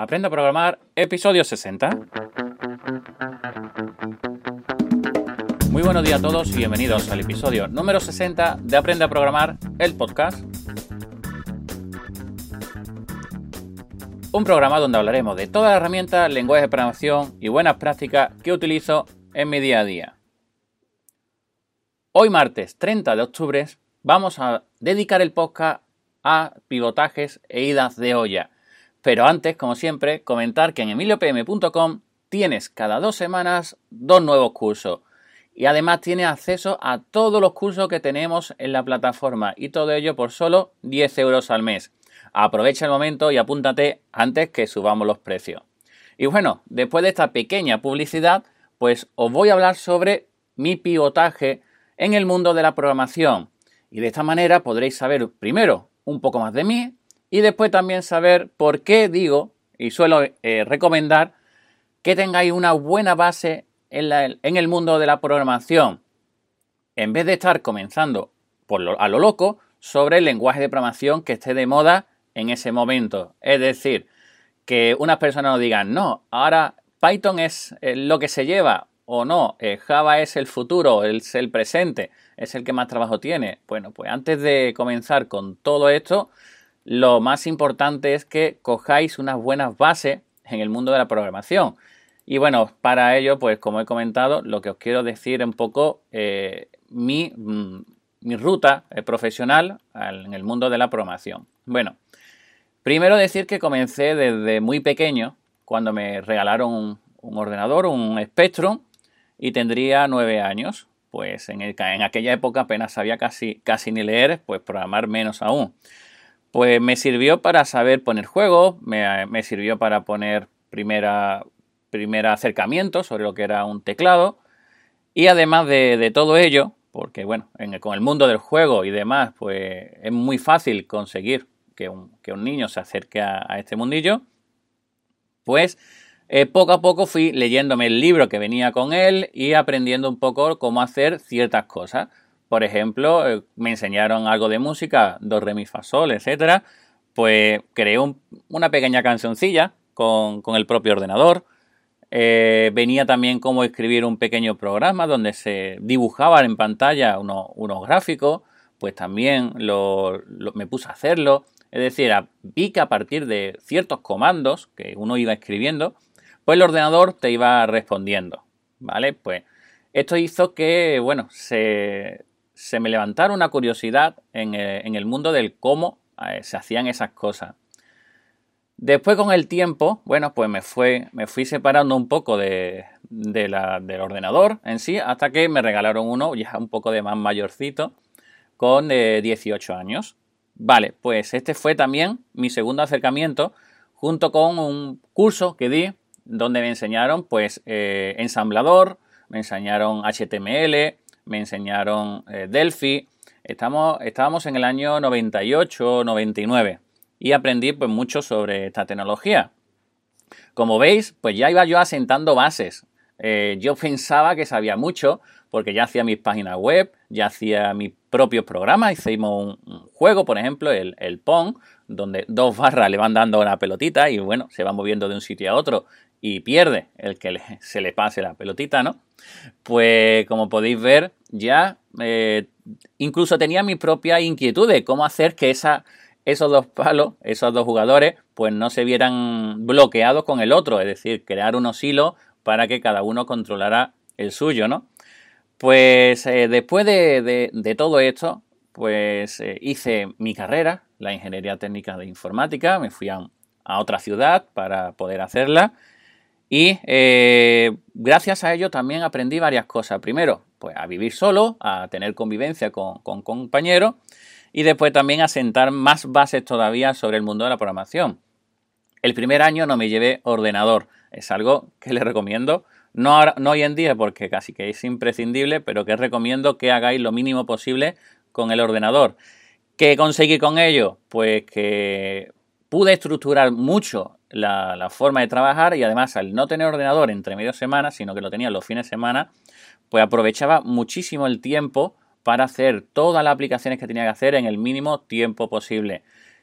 Aprende a programar, episodio 60. Muy buenos días a todos y bienvenidos al episodio número 60 de Aprende a programar, el podcast. Un programa donde hablaremos de todas las herramientas, lenguajes de programación y buenas prácticas que utilizo en mi día a día. Hoy martes 30 de octubre vamos a dedicar el podcast a pivotajes e idas de olla. Pero antes, como siempre, comentar que en emiliopm.com tienes cada dos semanas dos nuevos cursos. Y además tienes acceso a todos los cursos que tenemos en la plataforma y todo ello por solo 10 euros al mes. Aprovecha el momento y apúntate antes que subamos los precios. Y bueno, después de esta pequeña publicidad, pues os voy a hablar sobre mi pivotaje en el mundo de la programación. Y de esta manera podréis saber primero un poco más de mí y después también saber por qué digo y suelo eh, recomendar que tengáis una buena base en, el mundo de la programación. En vez de estar comenzando por a lo loco sobre el lenguaje de programación que esté de moda en ese momento. Es decir, que unas personas nos digan, no, ahora Python es eh, lo que se lleva o no, eh, Java es el futuro, es el presente, es el que más trabajo tiene. Bueno, pues antes de comenzar con todo esto, lo más importante es que cojáis unas buenas bases en el mundo de la programación. Y bueno, para ello, pues como he comentado, lo que os quiero decir un poco eh, mi, mm, mi, ruta eh, profesional en el mundo de la programación. Bueno, primero decir que comencé desde muy pequeño, cuando me regalaron un, un ordenador, un Spectrum, y tendría nueve años. Pues en, en, aquella época apenas sabía casi, casi ni leer, pues programar menos aún. Pues me sirvió para saber poner juegos, me, me sirvió para poner primera, primer acercamiento sobre lo que era un teclado. Y además de, todo ello, porque bueno, con el mundo del juego y demás, pues es muy fácil conseguir que un, niño se acerque a, a este mundillo, pues eh, poco a poco fui leyéndome el libro que venía con él y aprendiendo un poco cómo hacer ciertas cosas. Por ejemplo, eh, me enseñaron algo de música, do, re, mi, fa, sol, etc. Pues creé una pequeña cancioncilla con, el propio ordenador. Eh, venía también cómo escribir un pequeño programa donde se dibujaban en pantalla unos gráficos, pues también me puse a hacerlo. Es decir, vi que a partir de ciertos comandos que uno iba escribiendo, pues el ordenador te iba respondiendo, ¿vale? Pues esto hizo que, bueno, se, me levantara una curiosidad en el, mundo del cómo eh, se hacían esas cosas. Después con el tiempo, bueno, pues me, fue, me fui separando un poco de, del ordenador en sí, hasta que me regalaron uno ya un poco de más mayorcito, con 18 eh, años. Vale, pues este fue también mi segundo acercamiento, junto con un curso que di donde me enseñaron pues eh, ensamblador, me enseñaron HTML, me enseñaron eh, Delphi. Estamos, estábamos en el año 98, 99 y aprendí pues mucho sobre esta tecnología. Como veis, pues ya iba yo asentando bases. Eh, yo pensaba que sabía mucho porque ya hacía mis páginas web, ya hacía mis propios programas, hicimos un, juego, por ejemplo, el, el Pong, donde dos barras le van dando una pelotita y bueno, se va moviendo de un sitio a otro y pierde el que se le pase la pelotita, ¿no? Pues como podéis ver, ya eh, incluso tenía mi propia inquietud de cómo hacer que esos dos palos, esos dos jugadores, pues no se vieran bloqueados con el otro, es decir, crear unos hilos para que cada uno controlara el suyo, ¿no? Pues eh, después de, todo esto, pues eh, hice mi carrera, la ingeniería técnica de informática, me fui a, otra ciudad para poder hacerla y eh, gracias a ello también aprendí varias cosas. Primero, pues a vivir solo, a tener convivencia con, compañeros y después también a sentar más bases todavía sobre el mundo de la programación. El primer año no me llevé ordenador, es algo que les recomiendo, no, no hoy en día porque casi que es imprescindible, pero que recomiendo que hagáis lo mínimo posible con el ordenador. ¿Qué conseguí con ello? Pues que pude estructurar mucho la, forma de trabajar y además al no tener ordenador entre medio semana, sino que lo tenía los fines de semana, pues aprovechaba muchísimo el tiempo para hacer todas las aplicaciones que tenía que hacer en el mínimo tiempo posible.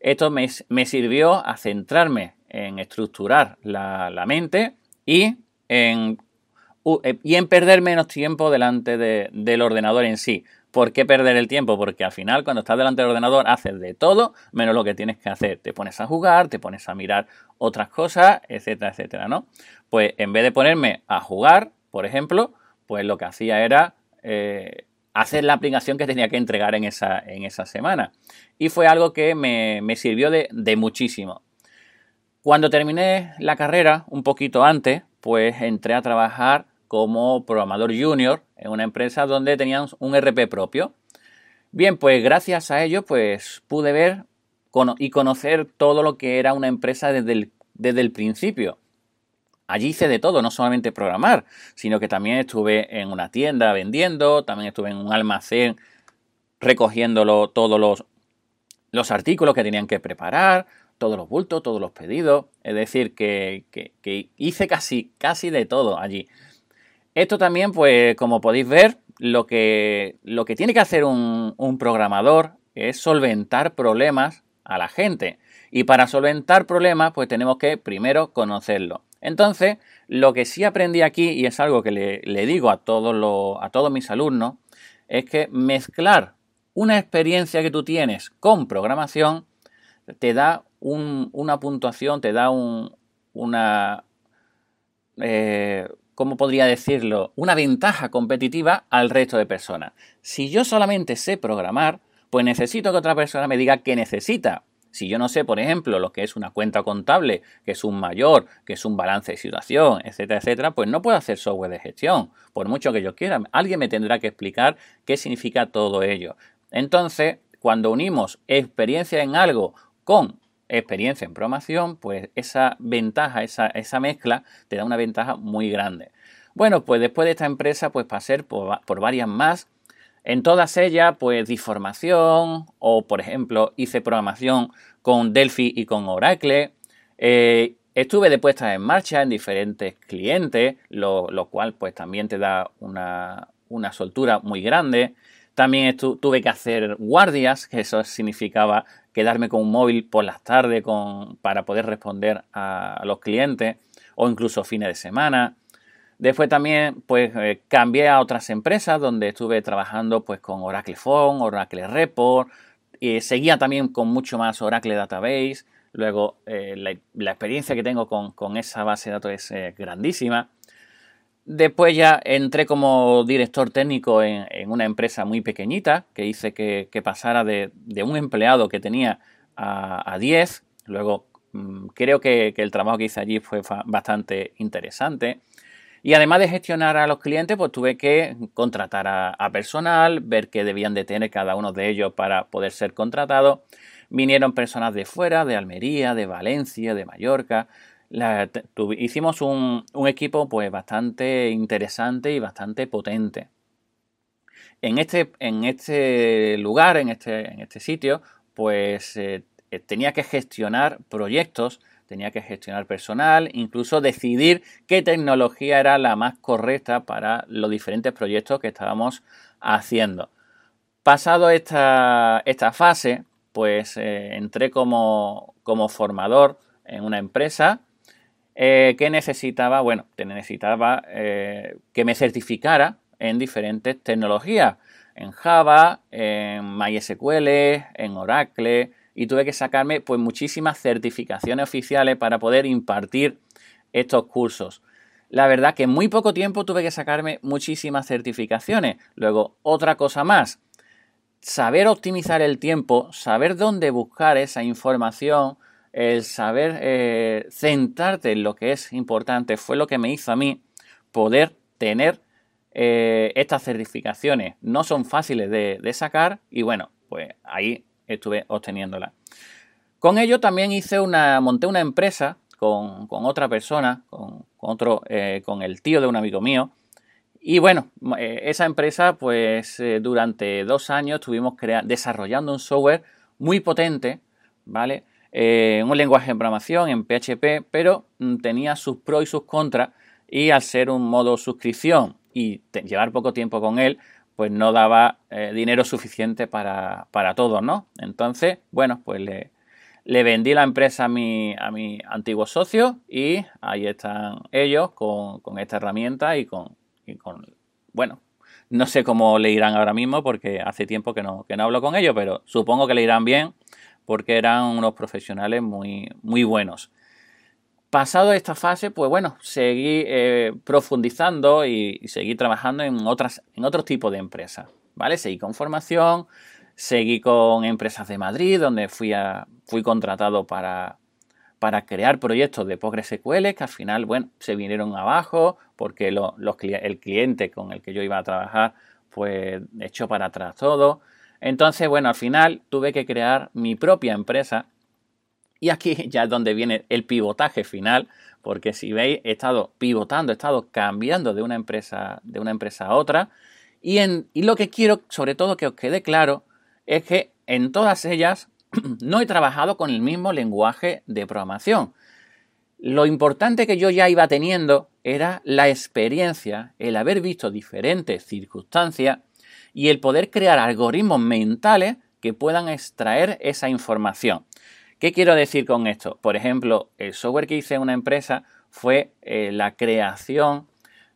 Esto me, sirvió a centrarme en estructurar la, mente y en, y en perder menos tiempo delante del ordenador en sí. ¿Por qué perder el tiempo? Porque al final cuando estás delante del ordenador haces de todo menos lo que tienes que hacer. Te pones a jugar, te pones a mirar otras cosas, etcétera, etcétera, ¿no? Pues en vez de ponerme a jugar, por ejemplo, pues lo que hacía era eh, hacer la aplicación que tenía que entregar en esa, en esa semana. Y fue algo que me, sirvió de, de muchísimo. Cuando terminé la carrera, un poquito antes, pues entré a trabajar como programador junior en una empresa donde teníamos un RP propio. Bien, pues gracias a ello pues pude ver y conocer todo lo que era una empresa desde el, desde el principio. Allí hice de todo, no solamente programar, sino que también estuve en una tienda vendiendo, también estuve en un almacén recogiéndolo todos los, los artículos que tenían que preparar, todos los bultos, todos los pedidos. Es decir, que, que hice casi, casi de todo allí. Esto también, pues como podéis ver, lo que, lo que tiene que hacer un, programador es solventar problemas a la gente. Y para solventar problemas, pues tenemos que primero conocerlo. Entonces, lo que sí aprendí aquí, y es algo que le, digo a todos, a todos mis alumnos, es que mezclar una experiencia que tú tienes con programación te da una puntuación, te da un, una, eh, ¿cómo podría decirlo? Una ventaja competitiva al resto de personas. Si yo solamente sé programar, pues necesito que otra persona me diga qué necesita. Si yo no sé, por ejemplo, lo que es una cuenta contable, que es un mayor, que es un balance de situación, etcétera, etcétera, pues no puedo hacer software de gestión, por mucho que yo quiera. Alguien me tendrá que explicar qué significa todo ello. Entonces, cuando unimos experiencia en algo con experiencia en programación, pues esa ventaja, esa, mezcla te da una ventaja muy grande. Bueno, pues después de esta empresa, pues pasé por, por varias más. En todas ellas, pues di formación o, por ejemplo, hice programación con Delphi y con Oracle. Eh, estuve de puesta en marcha en diferentes clientes, lo, cual pues también te da una, una soltura muy grande. También tuve que hacer guardias, que eso significaba quedarme con un móvil por las tardes para poder responder a, los clientes o incluso fines de semana. Después también pues eh, cambié a otras empresas donde estuve trabajando pues con Oracle Phone, Oracle Report, y seguía también con mucho más Oracle Database. Luego eh, la, experiencia que tengo con, esa base de datos es eh, grandísima. Después ya entré como director técnico en, una empresa muy pequeñita que hice que, pasara de, un empleado que tenía a, 10. Luego mm, creo que, el trabajo que hice allí fue bastante interesante. Y además de gestionar a los clientes, pues tuve que contratar a, a personal, ver qué debían de tener cada uno de ellos para poder ser contratados. Vinieron personas de fuera, de Almería, de Valencia, de Mallorca, hicimos un, equipo pues bastante interesante y bastante potente. En este, en este lugar, en este, en este sitio, pues eh, eh, tenía que gestionar proyectos, tenía que gestionar personal, incluso decidir qué tecnología era la más correcta para los diferentes proyectos que estábamos haciendo. Pasado esta, esta fase, pues eh, entré como, como formador en una empresa eh, ¿Qué necesitaba? Bueno, necesitaba eh, que me certificara en diferentes tecnologías, en Java, en MySQL, en Oracle, y tuve que sacarme pues muchísimas certificaciones oficiales para poder impartir estos cursos. La verdad que en muy poco tiempo tuve que sacarme muchísimas certificaciones. Luego, otra cosa más, saber optimizar el tiempo, saber dónde buscar esa información, el saber eh, centrarte en lo que es importante fue lo que me hizo a mí poder tener eh, estas certificaciones. No son fáciles de, sacar y bueno, pues ahí estuve obteniéndolas. Con ello también hice una, monté una empresa con, otra persona, con, otro, eh, con el tío de un amigo mío. Y bueno, esa empresa, pues durante dos años estuvimos desarrollando un software muy potente, ¿vale? Eh, un lenguaje de programación en PHP, pero mm, tenía sus pros y sus contras y al ser un modo suscripción y llevar poco tiempo con él, pues no daba eh, dinero suficiente para, para todos, ¿no? Entonces, bueno, pues le, vendí la empresa a mi, a mi antiguo socio y ahí están ellos con, esta herramienta y con, con, bueno, no sé cómo le irán ahora mismo porque hace tiempo que no, que no hablo con ellos, pero supongo que le irán bien porque eran unos profesionales muy, muy buenos. Pasado esta fase, pues bueno, seguí eh, profundizando y, seguí trabajando en, otras, en de empresas, ¿vale? Seguí con formación, seguí con empresas de Madrid, donde fui, fui contratado para, para crear proyectos de PostgreSQL que al final, bueno, se vinieron abajo porque los, el cliente con el que yo iba a trabajar, pues echó para atrás todo. Entonces, bueno, al final tuve que crear mi propia empresa y aquí ya es donde viene el pivotaje final, porque si veis, he estado pivotando, he estado cambiando de una empresa, de una empresa a otra. Y, en, y lo que quiero, sobre todo, que os quede claro, es que en todas ellas no he trabajado con el mismo lenguaje de programación. Lo importante que yo ya iba teniendo era la experiencia, el haber visto diferentes circunstancias y el poder crear algoritmos mentales que puedan extraer esa información. ¿Qué quiero decir con esto? Por ejemplo, el software que hice en una empresa fue eh, la creación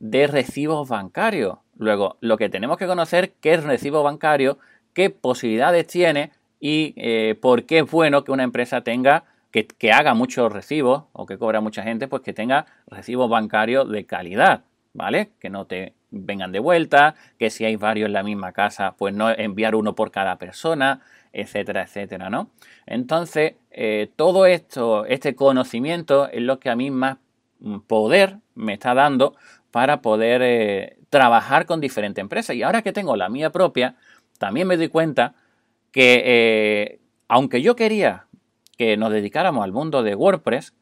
de recibos bancarios. Luego, lo que tenemos que conocer qué es recibo bancario, qué posibilidades tiene y eh, por qué es bueno que una empresa tenga, que, que, haga muchos recibos o que cobra mucha gente, pues que tenga recibos bancarios de calidad, ¿vale? Que no te vengan de vuelta, que si hay varios en la misma casa, pues no enviar uno por cada persona, etcétera, etcétera, ¿no? Entonces, eh, todo esto, este conocimiento es lo que a mí más poder me está dando para poder eh, trabajar con diferentes empresas. Y ahora que tengo la mía propia, también me doy cuenta que eh, aunque yo quería que nos dedicáramos al mundo de WordPress,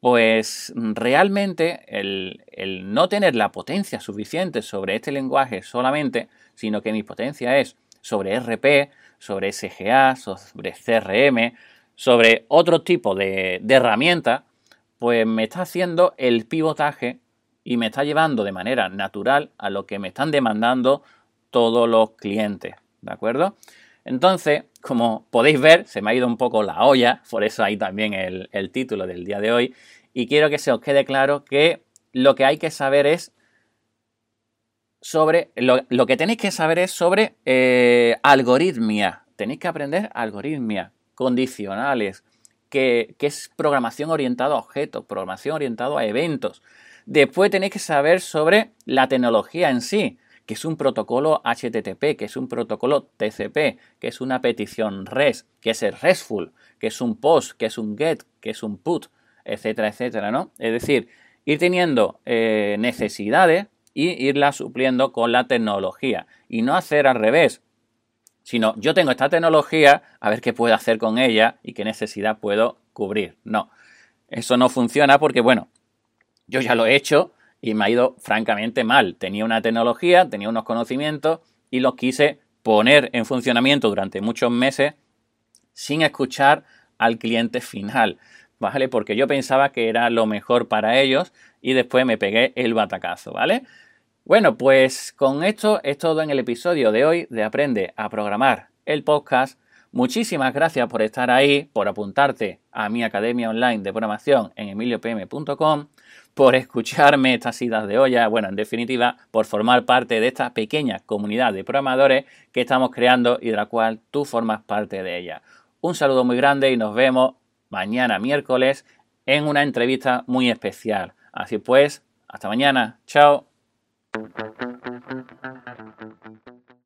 pues realmente el, el, no tener la potencia suficiente sobre este lenguaje solamente, sino que mi potencia es sobre RP, sobre SGA, sobre CRM, sobre otro tipo de, herramientas, pues me está haciendo el pivotaje y me está llevando de manera natural a lo que me están demandando todos los clientes, ¿de acuerdo? Entonces, como podéis ver, se me ha ido un poco la olla, por eso hay también el, título del día de hoy, y quiero que se os quede claro que lo que hay que saber es sobre, lo, que tenéis que saber es sobre eh, algoritmia, tenéis que aprender algoritmia, condicionales, que, es programación orientada a objetos, programación orientada a eventos. Después tenéis que saber sobre la tecnología en sí, que es un protocolo HTTP, que es un protocolo TCP, que es una petición REST, que es el RESTful, que es un POST, que es un GET, que es un PUT, etcétera, etcétera, ¿no? Es decir, ir teniendo eh, necesidades y irlas supliendo con la tecnología y no hacer al revés, sino yo tengo esta tecnología, a ver qué puedo hacer con ella y qué necesidad puedo cubrir. No, eso no funciona porque, bueno, yo ya lo he hecho y me ha ido francamente mal. Tenía una tecnología, tenía unos conocimientos y los quise poner en funcionamiento durante muchos meses sin escuchar al cliente final, ¿vale? Porque yo pensaba que era lo mejor para ellos y después me pegué el batacazo, ¿vale? Bueno, pues con esto es todo en el episodio de hoy de Aprende a Programar el podcast. Muchísimas gracias por estar ahí, por apuntarte a mi academia online de programación en emiliopm.com, por escucharme estas idas de olla, bueno, en definitiva, por formar parte de esta pequeña comunidad de programadores que estamos creando y de la cual tú formas parte de ella. Un saludo muy grande y nos vemos mañana miércoles en una entrevista muy especial. Así pues, hasta mañana. Chao.